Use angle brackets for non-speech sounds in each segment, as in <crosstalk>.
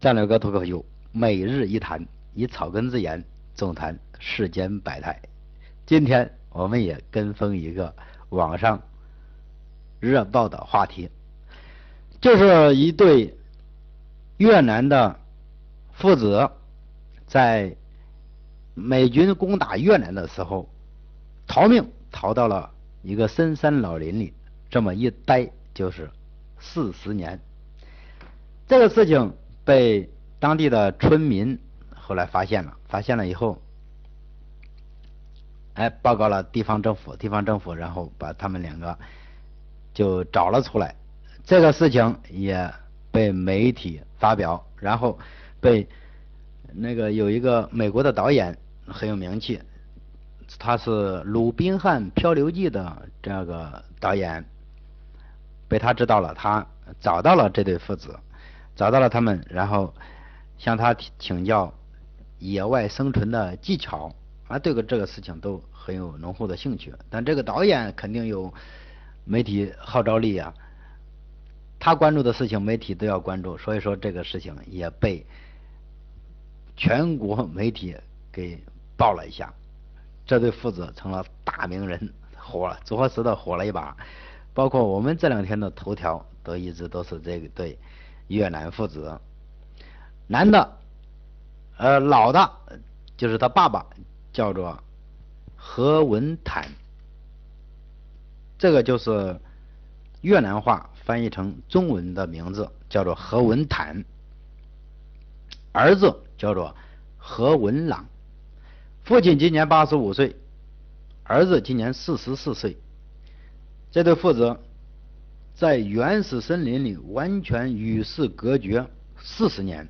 战略哥脱口秀每日一谈，以草根之言纵谈世间百态。今天我们也跟风一个网上热爆的话题，就是一对越南的父子在美军攻打越南的时候逃命，逃到了一个深山老林里，这么一待就是四十年。这个事情。被当地的村民后来发现了，发现了以后，哎，报告了地方政府，地方政府然后把他们两个就找了出来。这个事情也被媒体发表，然后被那个有一个美国的导演很有名气，他是《鲁滨汉漂流记》的这个导演，被他知道了，他找到了这对父子。找到了他们，然后向他请教野外生存的技巧，啊，对个这个事情都很有浓厚的兴趣。但这个导演肯定有媒体号召力啊，他关注的事情媒体都要关注，所以说这个事情也被全国媒体给报了一下。这对父子成了大名人，火了，着实的火了一把。包括我们这两天的头条都一直都是这个对。越南父子，男的，呃，老的，就是他爸爸，叫做何文坦，这个就是越南话翻译成中文的名字，叫做何文坦。儿子叫做何文朗，父亲今年八十五岁，儿子今年四十四岁，这对父子。在原始森林里完全与世隔绝四十年，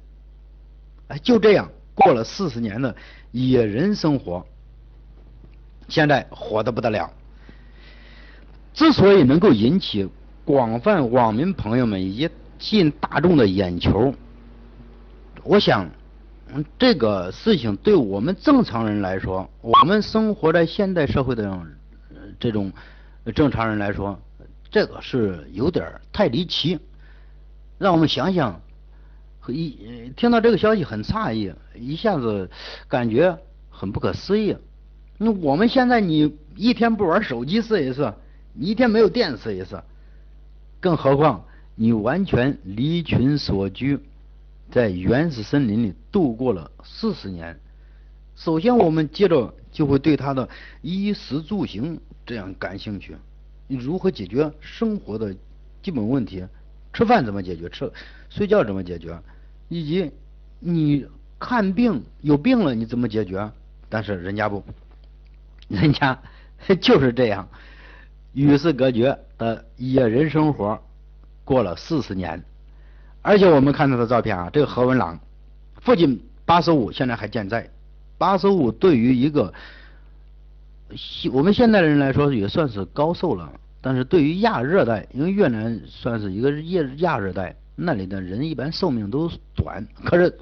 哎，就这样过了四十年的野人生活，现在火的不得了。之所以能够引起广泛网民朋友们以及吸引大众的眼球，我想，这个事情对我们正常人来说，我们生活在现代社会的这种正常人来说。这个是有点太离奇，让我们想想，一听到这个消息很诧异，一下子感觉很不可思议。那我们现在你一天不玩手机试一试，你一天没有电试一试，更何况你完全离群所居，在原始森林里度过了四十年。首先，我们接着就会对他的衣食住行这样感兴趣。你如何解决生活的基本问题？吃饭怎么解决？吃睡觉怎么解决？以及你看病有病了你怎么解决？但是人家不，人家 <laughs> 就是这样与世隔绝的野人生活过了四十年，而且我们看他的照片啊，这个何文朗，父亲八十五，现在还健在。八十五对于一个我们现代人来说也算是高寿了。但是对于亚热带，因为越南算是一个亚亚热带，那里的人一般寿命都短。可是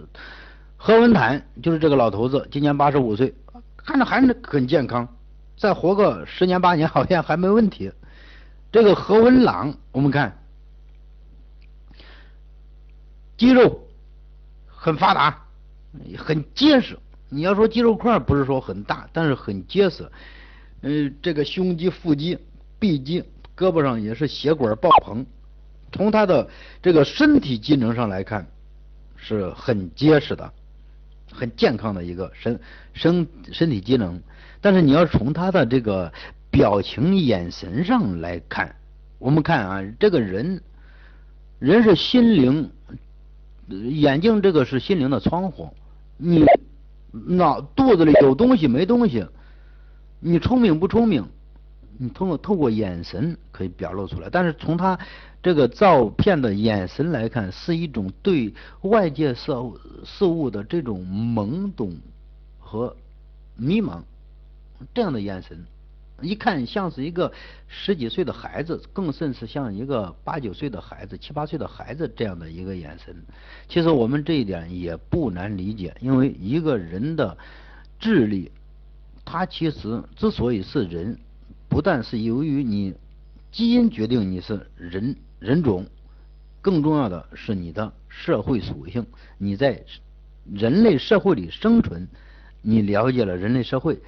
何文坦就是这个老头子，今年八十五岁，看着还是很健康，再活个十年八年好像还没问题。这个何文朗，我们看肌肉很发达，很结实。你要说肌肉块不是说很大，但是很结实。嗯，这个胸肌、腹肌。臂肌、胳膊上也是血管爆棚，从他的这个身体机能上来看，是很结实的、很健康的一个身身身体机能。但是你要从他的这个表情、眼神上来看，我们看啊，这个人人是心灵，眼睛这个是心灵的窗户，你脑肚子里有东西没东西，你聪明不聪明？你通过透过眼神可以表露出来，但是从他这个照片的眼神来看，是一种对外界事物事物的这种懵懂和迷茫这样的眼神，一看像是一个十几岁的孩子，更甚是像一个八九岁的孩子、七八岁的孩子这样的一个眼神。其实我们这一点也不难理解，因为一个人的智力，他其实之所以是人。不但是由于你基因决定你是人人种，更重要的是你的社会属性。你在人类社会里生存，你了解了人类社会，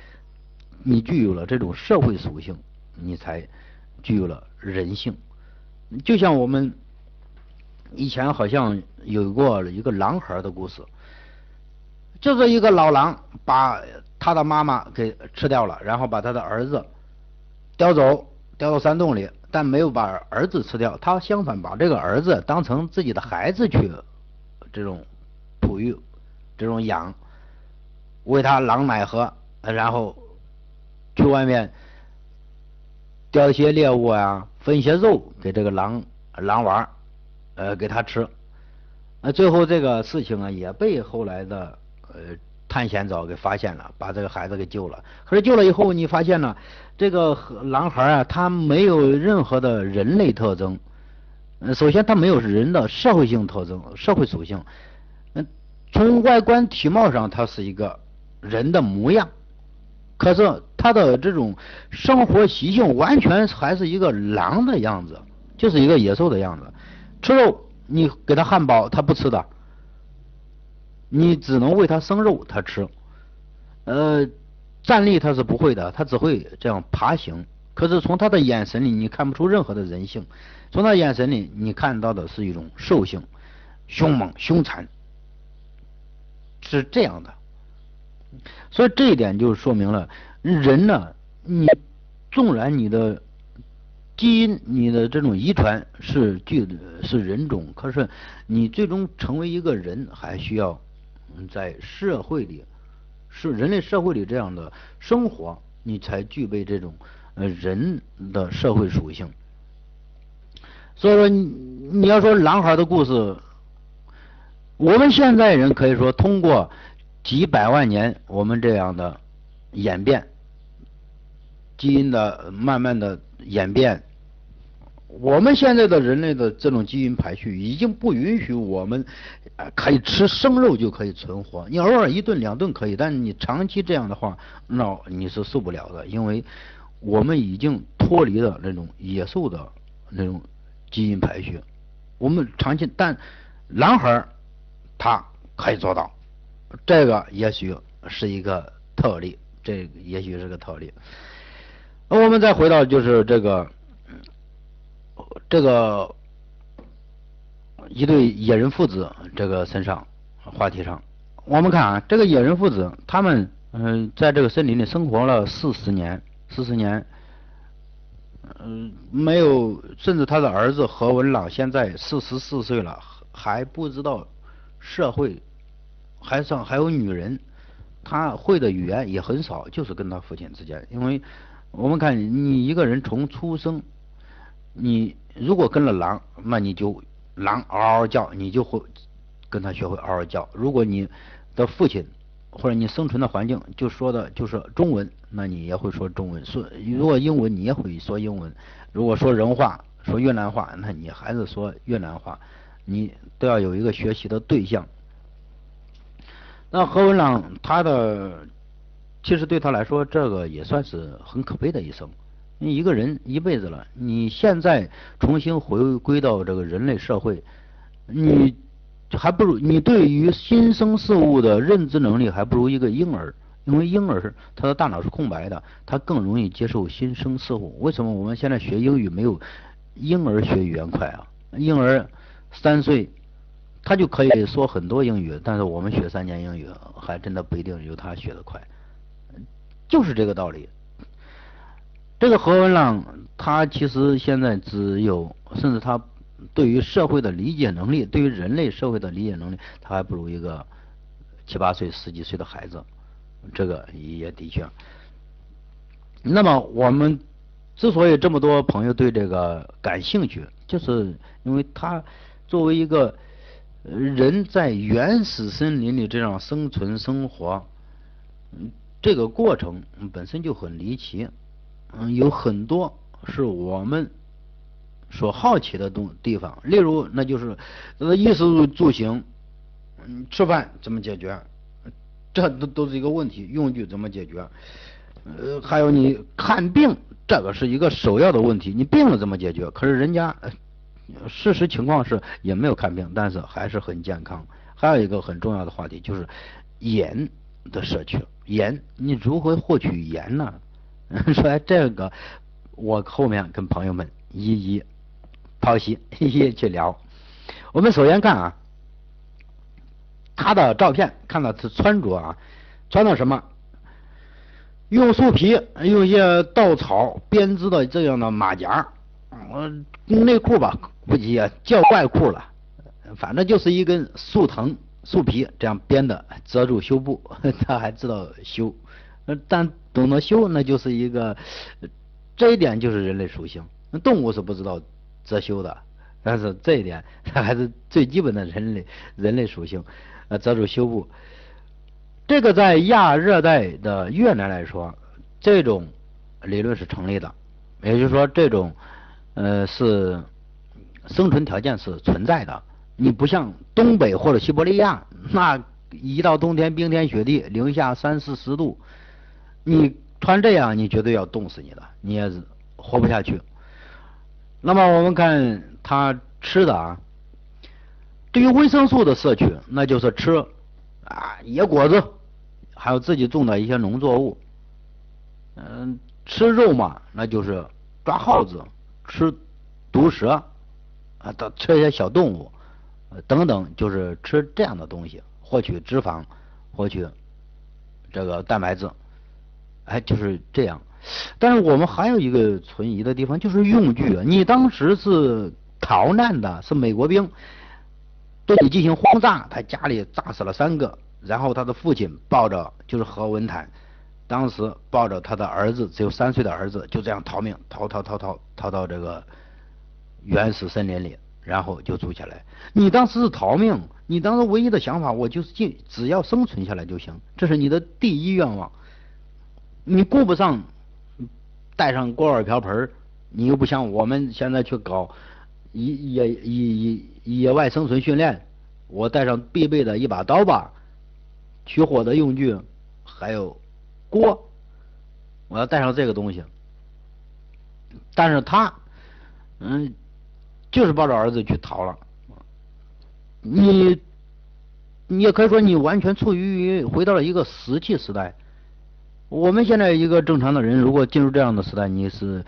你具有了这种社会属性，你才具有了人性。就像我们以前好像有过一个狼孩的故事，就是一个老狼把他的妈妈给吃掉了，然后把他的儿子叼走，叼到山洞里，但没有把儿子吃掉，他相反把这个儿子当成自己的孩子去这种哺育。这种养，喂他狼奶喝，然后去外面叼一些猎物啊，分一些肉给这个狼狼娃呃，给他吃。那最后这个事情啊，也被后来的呃探险者给发现了，把这个孩子给救了。可是救了以后，你发现呢，这个狼孩啊，他没有任何的人类特征。嗯首先，他没有人的社会性特征、社会属性。嗯从外观体貌上，他是一个人的模样，可是他的这种生活习性完全还是一个狼的样子，就是一个野兽的样子。吃肉，你给他汉堡，他不吃的，你只能喂它生肉，它吃。呃，站立它是不会的，它只会这样爬行。可是从它的眼神里，你看不出任何的人性，从它眼神里，你看到的是一种兽性，凶猛凶残。是这样的，所以这一点就说明了人呢，你纵然你的基因、你的这种遗传是具是人种，可是你最终成为一个人，还需要在社会里是人类社会里这样的生活，你才具备这种呃人的社会属性。所以说，你你要说男孩的故事。我们现在人可以说通过几百万年我们这样的演变，基因的慢慢的演变，我们现在的人类的这种基因排序已经不允许我们可以吃生肉就可以存活。你偶尔一顿两顿可以，但你长期这样的话，那你是受不了的，因为我们已经脱离了那种野兽的那种基因排序。我们长期，但男孩儿。他可以做到，这个也许是一个特例，这也许是个特例。那我们再回到就是这个这个一对野人父子这个身上话题上，我们看啊，这个野人父子他们嗯在这个森林里生活了四十年，四十年，嗯没有，甚至他的儿子何文朗现在四十四岁了，还不知道。社会还上还有女人，他会的语言也很少，就是跟他父亲之间。因为我们看你一个人从出生，你如果跟了狼，那你就狼嗷嗷叫，你就会跟他学会嗷嗷叫。如果你的父亲或者你生存的环境就说的就是中文，那你也会说中文。说如果英文你也会说英文。如果说人话说越南话，那你还是说越南话。你都要有一个学习的对象。那何文朗他的其实对他来说，这个也算是很可悲的一生。你一个人一辈子了，你现在重新回归到这个人类社会，你还不如你对于新生事物的认知能力还不如一个婴儿，因为婴儿他的大脑是空白的，他更容易接受新生事物。为什么我们现在学英语没有婴儿学语言快啊？婴儿。三岁，他就可以说很多英语，但是我们学三年英语，还真的不一定有他学的快，就是这个道理。这个何文朗，他其实现在只有，甚至他对于社会的理解能力，对于人类社会的理解能力，他还不如一个七八岁、十几岁的孩子，这个也的确。那么我们之所以这么多朋友对这个感兴趣，就是因为他。作为一个人在原始森林里这样生存生活，嗯这个过程本身就很离奇，嗯，有很多是我们所好奇的东地方。例如，那就是呃衣食住行，嗯，吃饭怎么解决？这都都是一个问题。用具怎么解决？呃，还有你看病，这个是一个首要的问题。你病了怎么解决？可是人家。事实情况是也没有看病，但是还是很健康。还有一个很重要的话题就是盐的摄取，盐你如何获取盐呢？<laughs> 说这个，我后面跟朋友们一一剖析，<laughs> 一一去聊。我们首先看啊，他的照片，看到他穿着啊，穿的什么？用树皮，用一些稻草编织的这样的马甲，嗯，内裤吧，估计也叫外裤了。反正就是一根树藤、树皮这样编的，遮住胸部。<laughs> 他还知道修，但懂得修，那就是一个，这一点就是人类属性。动物是不知道遮羞的，但是这一点，它 <laughs> 还是最基本的人类人类属性，呃，遮住胸部。这个在亚热带的越南来说，这种理论是成立的，也就是说，这种呃是生存条件是存在的。你不像东北或者西伯利亚，那一到冬天冰天雪地，零下三四十度，你穿这样，你绝对要冻死你的，你也活不下去。那么我们看他吃的啊，对于维生素的摄取，那就是吃啊野果子。还有自己种的一些农作物，嗯，吃肉嘛，那就是抓耗子、吃毒蛇啊，的吃一些小动物等等，就是吃这样的东西，获取脂肪，获取这个蛋白质，哎，就是这样。但是我们还有一个存疑的地方，就是用具。你当时是逃难的，是美国兵对你进行轰炸，他家里炸死了三个。然后他的父亲抱着就是何文坦，当时抱着他的儿子只有三岁的儿子，就这样逃命，逃逃逃逃逃到这个原始森林里，然后就住下来。你当时是逃命，你当时唯一的想法，我就是进，只要生存下来就行，这是你的第一愿望。你顾不上带上锅碗瓢盆，你又不像我们现在去搞野野野野外生存训练，我带上必备的一把刀吧。取火的用具，还有锅，我要带上这个东西。但是他，嗯，就是抱着儿子去逃了。你，你也可以说你完全处于回到了一个石器时代。我们现在一个正常的人，如果进入这样的时代，你是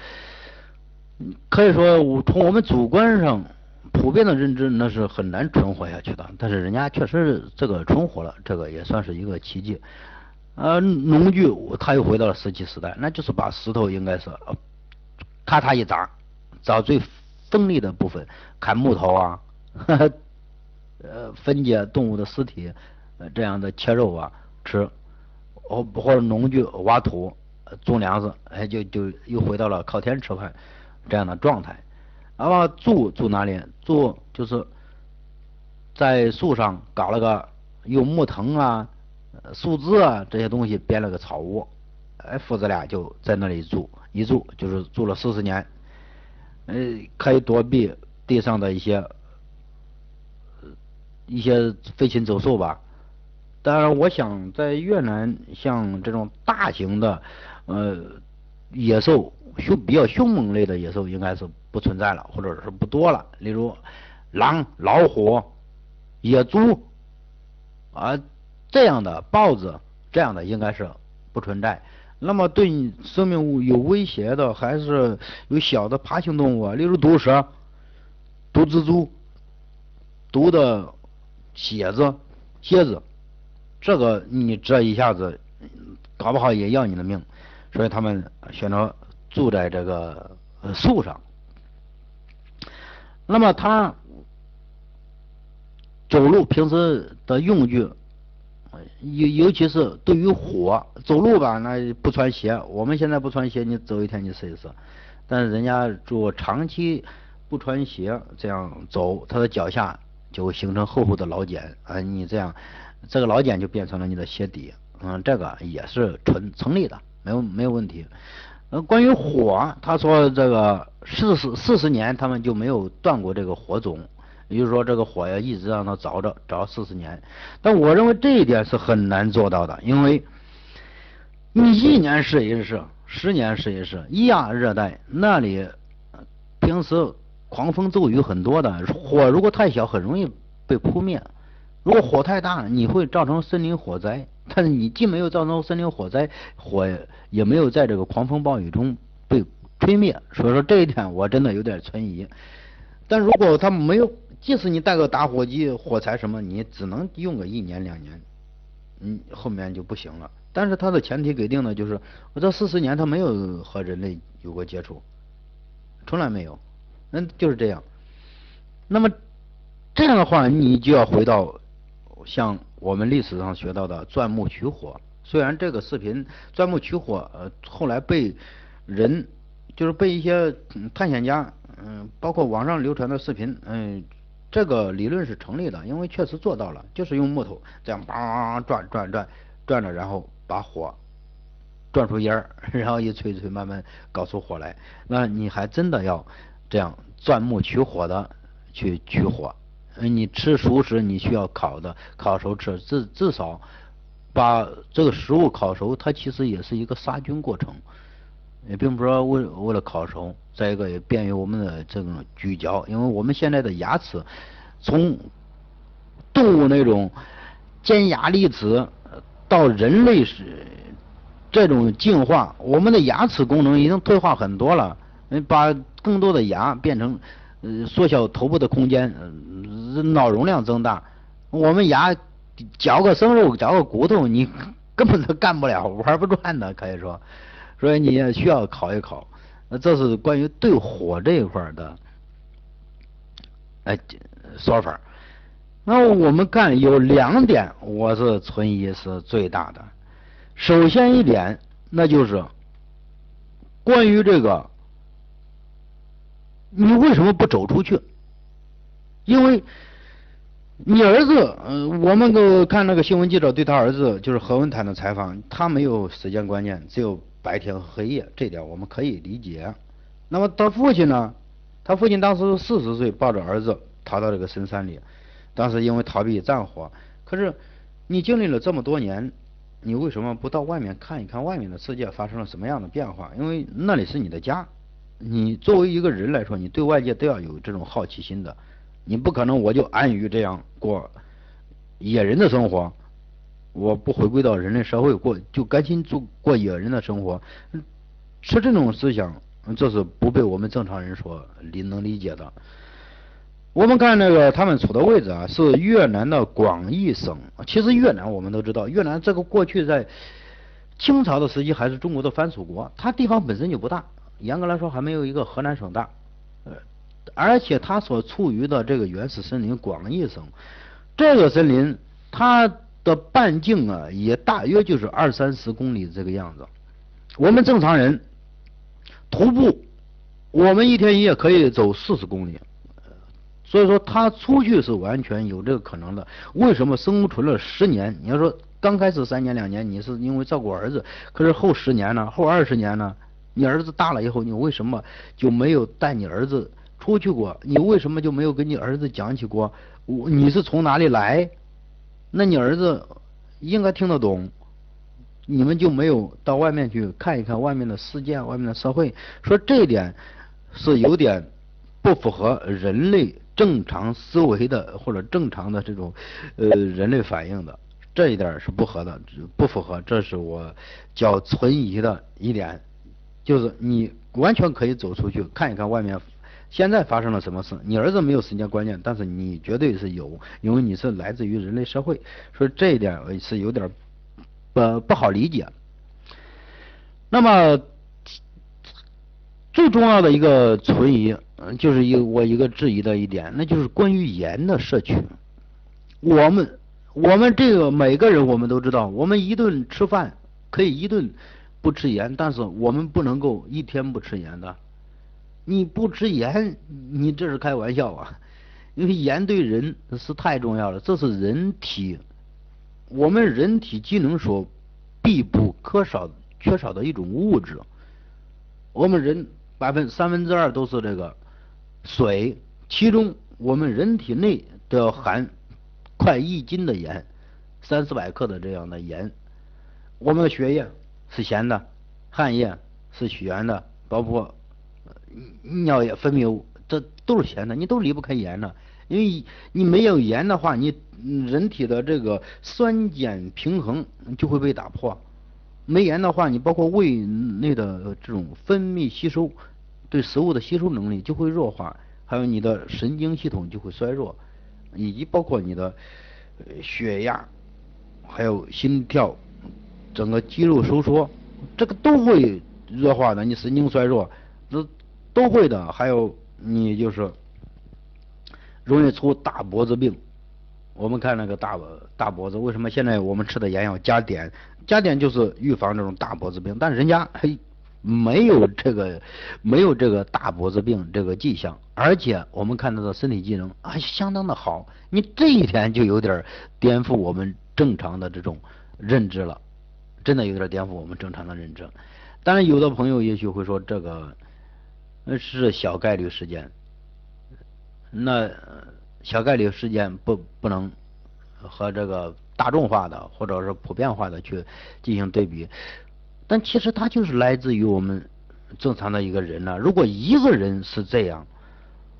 可以说我从我们主观上。普遍的认知那是很难存活下去的，但是人家确实这个存活了，这个也算是一个奇迹。呃，农具他又回到了石器时代，那就是把石头应该是咔嚓一砸，找最锋利的部分砍木头啊，<laughs> 呃，分解动物的尸体，这样的切肉啊吃，或或者农具挖土种粮食，哎，就就又回到了靠天吃饭这样的状态。那么住住哪里？住就是在树上搞了个用木藤啊、树枝啊这些东西编了个草屋，哎，父子俩就在那里住，一住就是住了四十年，呃，可以躲避地上的一些一些飞禽走兽吧。当然，我想在越南像这种大型的呃野兽。凶比较凶猛类的野兽应该是不存在了，或者是不多了。例如狼、老虎、野猪啊这样的豹子这样的应该是不存在。那么对你生命物有威胁的还是有小的爬行动物，例如毒蛇、毒蜘蛛、毒的蝎子、蝎子，这个你这一下子搞不好也要你的命，所以他们选择。住在这个树上，那么他走路平时的用具，尤尤其是对于火走路吧，那不穿鞋。我们现在不穿鞋，你走一天你试一试。但是人家做长期不穿鞋这样走，他的脚下就会形成厚厚的老茧啊！你这样，这个老茧就变成了你的鞋底。嗯，这个也是成成立的，没有没有问题。呃，关于火，他说这个四十四十年他们就没有断过这个火种，也就是说这个火要一直让它着着着四十年。但我认为这一点是很难做到的，因为你一年试一试，十年试一试，亚热带那里平时狂风骤雨很多的，火如果太小，很容易被扑灭；如果火太大，你会造成森林火灾。但是你既没有造成森林火灾，火也没有在这个狂风暴雨中被吹灭，所以说这一点我真的有点存疑。但如果他没有，即使你带个打火机、火柴什么，你只能用个一年两年，嗯，后面就不行了。但是它的前提给定的就是，我这四十年他没有和人类有过接触，从来没有，那就是这样。那么这样的话，你就要回到像我们历史上学到的钻木取火。虽然这个视频钻木取火，呃，后来被人就是被一些探险家，嗯，包括网上流传的视频，嗯，这个理论是成立的，因为确实做到了，就是用木头这样梆转转转转着，然后。把火转出烟儿，<laughs> 然后一吹吹，慢慢搞出火来。那你还真的要这样钻木取火的去取火。嗯你吃熟食，你需要烤的，烤熟吃。至至少把这个食物烤熟，它其实也是一个杀菌过程，也并不是说为为了烤熟。再一个也便于我们的这种咀嚼，因为我们现在的牙齿从动物那种尖牙利齿。到人类是这种进化，我们的牙齿功能已经退化很多了，把更多的牙变成呃缩小头部的空间，脑容量增大。我们牙嚼个生肉，嚼个骨头，你 <laughs> 根本都干不了，玩不转的，可以说。所以你也需要考一考。那这是关于对火这一块的哎说法。那我们看有两点，我是存疑是最大的。首先一点，那就是关于这个，你为什么不走出去？因为你儿子，嗯，我们个看那个新闻记者对他儿子就是何文坦的采访，他没有时间观念，只有白天和黑夜，这点我们可以理解。那么他父亲呢？他父亲当时四十岁，抱着儿子逃到这个深山里。当时因为逃避战火，可是你经历了这么多年，你为什么不到外面看一看外面的世界发生了什么样的变化？因为那里是你的家，你作为一个人来说，你对外界都要有这种好奇心的。你不可能我就安于这样过野人的生活，我不回归到人类社会过，就甘心做过野人的生活，是这种思想，这是不被我们正常人所理能理解的。我们看那个他们处的位置啊，是越南的广义省。其实越南我们都知道，越南这个过去在清朝的时期还是中国的藩属国，它地方本身就不大，严格来说还没有一个河南省大。而且它所处于的这个原始森林广义省，这个森林它的半径啊也大约就是二三十公里这个样子。我们正常人徒步，我们一天一夜可以走四十公里。所以说他出去是完全有这个可能的。为什么生存了十年？你要说刚开始三年两年，你是因为照顾儿子，可是后十年呢？后二十年呢？你儿子大了以后，你为什么就没有带你儿子出去过？你为什么就没有跟你儿子讲起过？我你是从哪里来？那你儿子应该听得懂。你们就没有到外面去看一看外面的世界、外面的社会？说这一点是有点不符合人类。正常思维的或者正常的这种呃人类反应的这一点是不合的，不符合，这是我较存疑的一点，就是你完全可以走出去看一看外面现在发生了什么事。你儿子没有时间观念，但是你绝对是有，因为你是来自于人类社会，所以这一点是有点不不好理解。那么最重要的一个存疑。就是一我一个质疑的一点，那就是关于盐的摄取。我们我们这个每个人我们都知道，我们一顿吃饭可以一顿不吃盐，但是我们不能够一天不吃盐的。你不吃盐，你这是开玩笑啊！因为盐对人是太重要了，这是人体我们人体机能所必不可少缺少的一种物质。我们人百分三分之二都是这个。水，其中我们人体内都要含快一斤的盐，三四百克的这样的盐。我们的血液是咸的，汗液是咸的，包括尿液分泌物这都是咸的，你都离不开盐呢。因为你没有盐的话，你人体的这个酸碱平衡就会被打破。没盐的话，你包括胃内的这种分泌吸收，对食物的吸收能力就会弱化，还有你的神经系统就会衰弱，以及包括你的血压，还有心跳，整个肌肉收缩，这个都会弱化的。你神经衰弱，这都会的。还有你就是容易出大脖子病。我们看那个大大脖子，为什么现在我们吃的盐要加碘？加碘就是预防这种大脖子病，但是人家还没有这个没有这个大脖子病这个迹象，而且我们看他的身体机能还相当的好，你这一点就有点颠覆我们正常的这种认知了，真的有点颠覆我们正常的认知。当然，有的朋友也许会说这个那是小概率事件，那小概率事件不不能和这个。大众化的或者是普遍化的去进行对比，但其实它就是来自于我们正常的一个人呢。如果一个人是这样，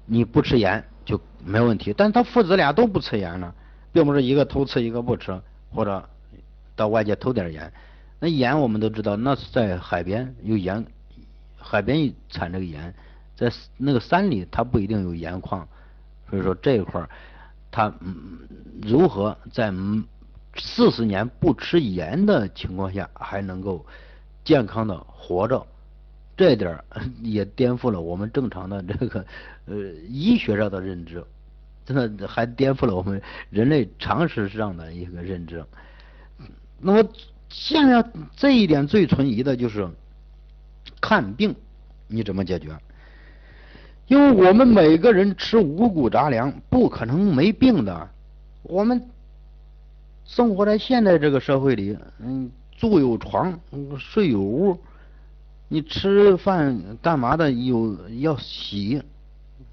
你不吃盐就没问题，但他父子俩都不吃盐呢，并不是一个偷吃一个不吃，或者到外界偷点盐。那盐我们都知道，那是在海边有盐，海边产这个盐，在那个山里它不一定有盐矿，所以说这一块儿它如何在嗯四十年不吃盐的情况下还能够健康的活着，这点儿 <laughs> 也颠覆了我们正常的这个呃医学上的认知，真的还颠覆了我们人类常识上的一个认知。那么现在这一点最存疑的就是看病你怎么解决？因为我们每个人吃五谷杂粮不可能没病的，我们。生活在现在这个社会里，嗯，住有床，睡有屋，你吃饭干嘛的有要洗，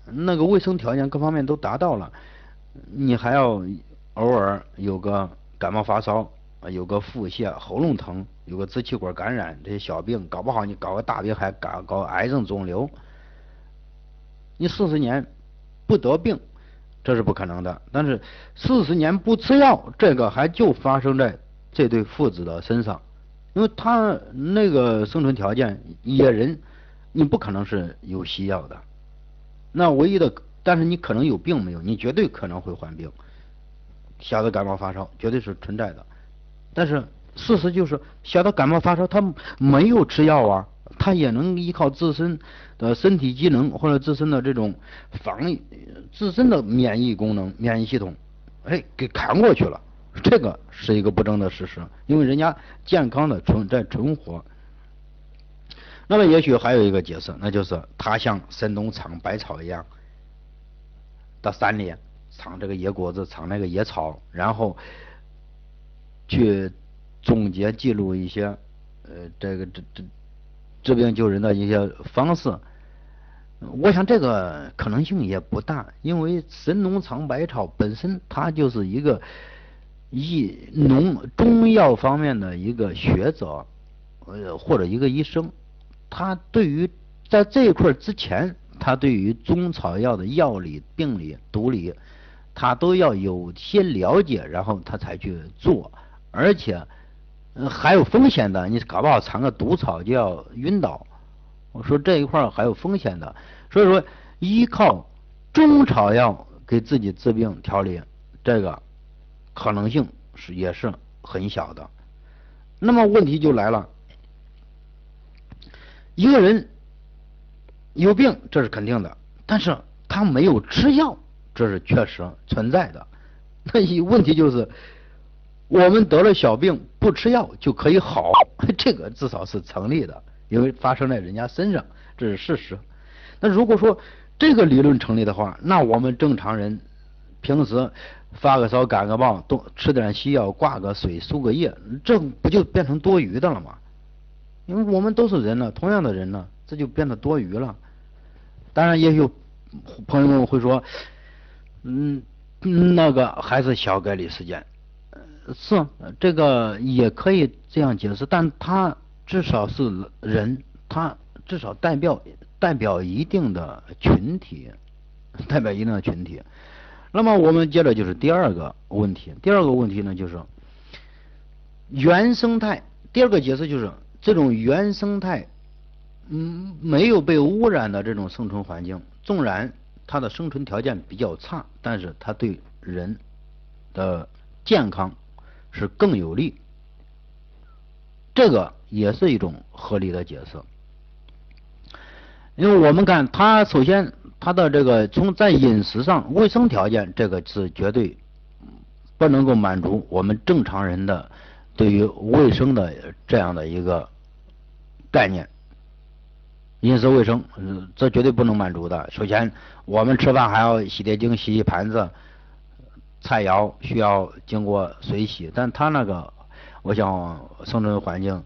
那个卫生条件各方面都达到了，你还要偶尔有个感冒发烧，有个腹泻、喉咙疼，有个支气管感染这些小病，搞不好你搞个大病还搞搞癌症肿瘤，你四十年不得病。这是不可能的，但是四十年不吃药，这个还就发生在这对父子的身上，因为他那个生存条件，野人你不可能是有西药的，那唯一的，但是你可能有病没有，你绝对可能会患病，小的感冒发烧绝对是存在的，但是事实就是小的感冒发烧他没有吃药啊。他也能依靠自身的身体机能或者自身的这种防御、自身的免疫功能、免疫系统，哎，给扛过去了。这个是一个不争的事实，因为人家健康的存在存活。那么也许还有一个解释，那就是他像神农尝百草一样，到山里尝这个野果子、尝那个野草，然后去总结记录一些呃这个这这。治病救人的一些方式，我想这个可能性也不大，因为神农尝百草本身它就是一个医农中药方面的一个学者，呃或者一个医生，他对于在这一块之前，他对于中草药的药理、病理、毒理，他都要有些了解，然后他才去做，而且。还有风险的，你搞不好尝个毒草就要晕倒。我说这一块还有风险的，所以说依靠中草药给自己治病调理，这个可能性是也是很小的。那么问题就来了，一个人有病这是肯定的，但是他没有吃药，这是确实存在的。那一问题就是。我们得了小病不吃药就可以好，<laughs> 这个至少是成立的，因为发生在人家身上，这是事实。那如果说这个理论成立的话，那我们正常人平时发个烧、感个冒，多吃点西药、挂个水、输个液，这不就变成多余的了吗？因为我们都是人呢，同样的人呢，这就变得多余了。当然，也有朋友们会说，嗯，那个还是小概率事件。是，这个也可以这样解释，但他至少是人，他至少代表代表一定的群体，代表一定的群体。那么我们接着就是第二个问题，第二个问题呢就是原生态。第二个解释就是这种原生态，嗯，没有被污染的这种生存环境，纵然它的生存条件比较差，但是它对人的健康是更有利。这个也是一种合理的解释，因为我们看它首先它的这个从在饮食上卫生条件，这个是绝对不能够满足我们正常人的对于卫生的这样的一个概念。饮食卫生，这绝对不能满足的。首先，我们吃饭还要洗洁精洗洗盘子，菜肴需要经过水洗，但他那个。我想生存环境，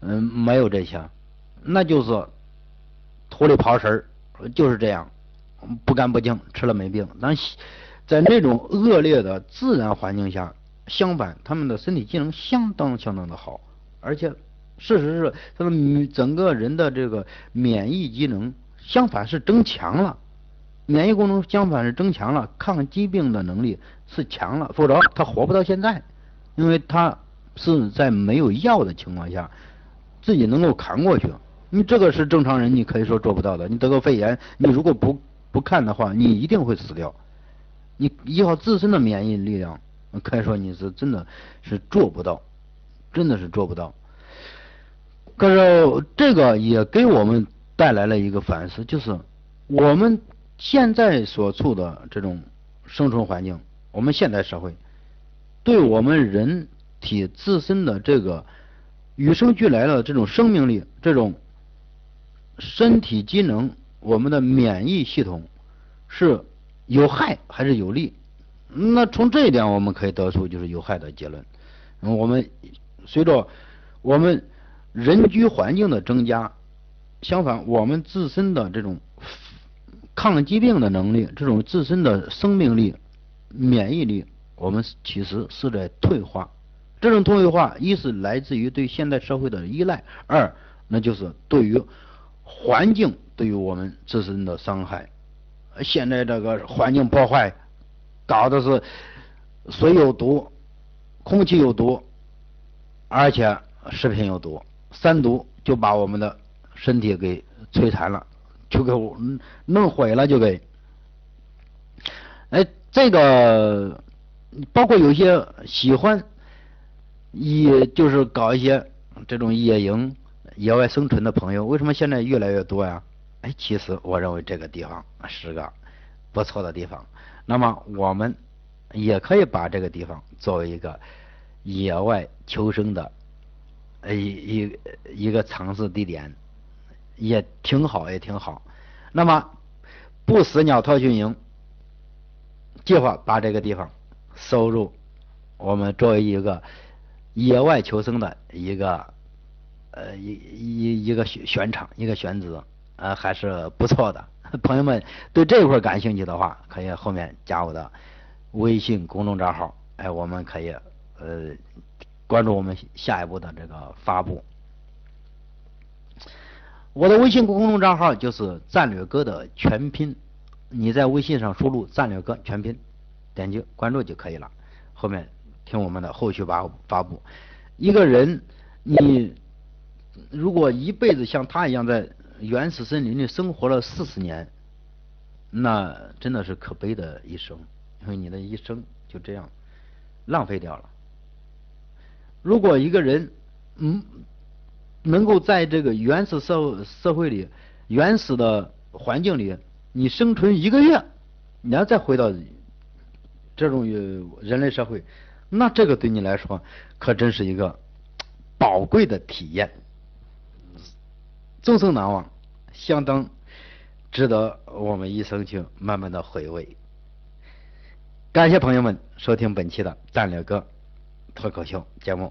嗯，没有这些，那就是土里刨食儿，就是这样，不干不净，吃了没病。但在那种恶劣的自然环境下，相反，他们的身体机能相当相当的好，而且事实是，他们整个人的这个免疫机能相反是增强了，免疫功能相反是增强了，抗疾病的能力是强了，否则他活不到现在，因为他。是在没有药的情况下，自己能够扛过去。你这个是正常人，你可以说做不到的。你得个肺炎，你如果不不看的话，你一定会死掉。你依靠自身的免疫力量，可以说你是真的是做不到，真的是做不到。可是这个也给我们带来了一个反思，就是我们现在所处的这种生存环境，我们现代社会对我们人。体自身的这个与生俱来的这种生命力，这种身体机能，我们的免疫系统是有害还是有利？那从这一点我们可以得出就是有害的结论。我们随着我们人居环境的增加，相反，我们自身的这种抗疾病的能力，这种自身的生命力、免疫力，我们其实是在退化。这种退化，一是来自于对现代社会的依赖，二那就是对于环境对于我们自身的伤害。现在这个环境破坏，搞的是水有毒，空气有毒，而且食品有毒，三毒就把我们的身体给摧残了，就给弄毁了，就给。哎，这个包括有些喜欢。也就是搞一些这种野营、野外生存的朋友，为什么现在越来越多呀？哎，其实我认为这个地方是个不错的地方。那么我们也可以把这个地方作为一个野外求生的一一一个尝试地点，也挺好，也挺好。那么不死鸟特训营计划把这个地方收入我们作为一个。野外求生的一个呃一一一个选选场一个选址呃还是不错的，<laughs> 朋友们对这一块感兴趣的话，可以后面加我的微信公众账号，哎，我们可以呃关注我们下一步的这个发布。我的微信公众账号就是战略哥的全拼，你在微信上输入战略哥全拼，点击关注就可以了，后面。听我们的后续发发布，一个人，你如果一辈子像他一样在原始森林里生活了四十年，那真的是可悲的一生，因为你的一生就这样浪费掉了。如果一个人嗯能够在这个原始社社会里、原始的环境里，你生存一个月，你要再回到这种人类社会。那这个对你来说可真是一个宝贵的体验，终生难忘，相当值得我们一生去慢慢的回味。感谢朋友们收听本期的战略哥脱口秀节目。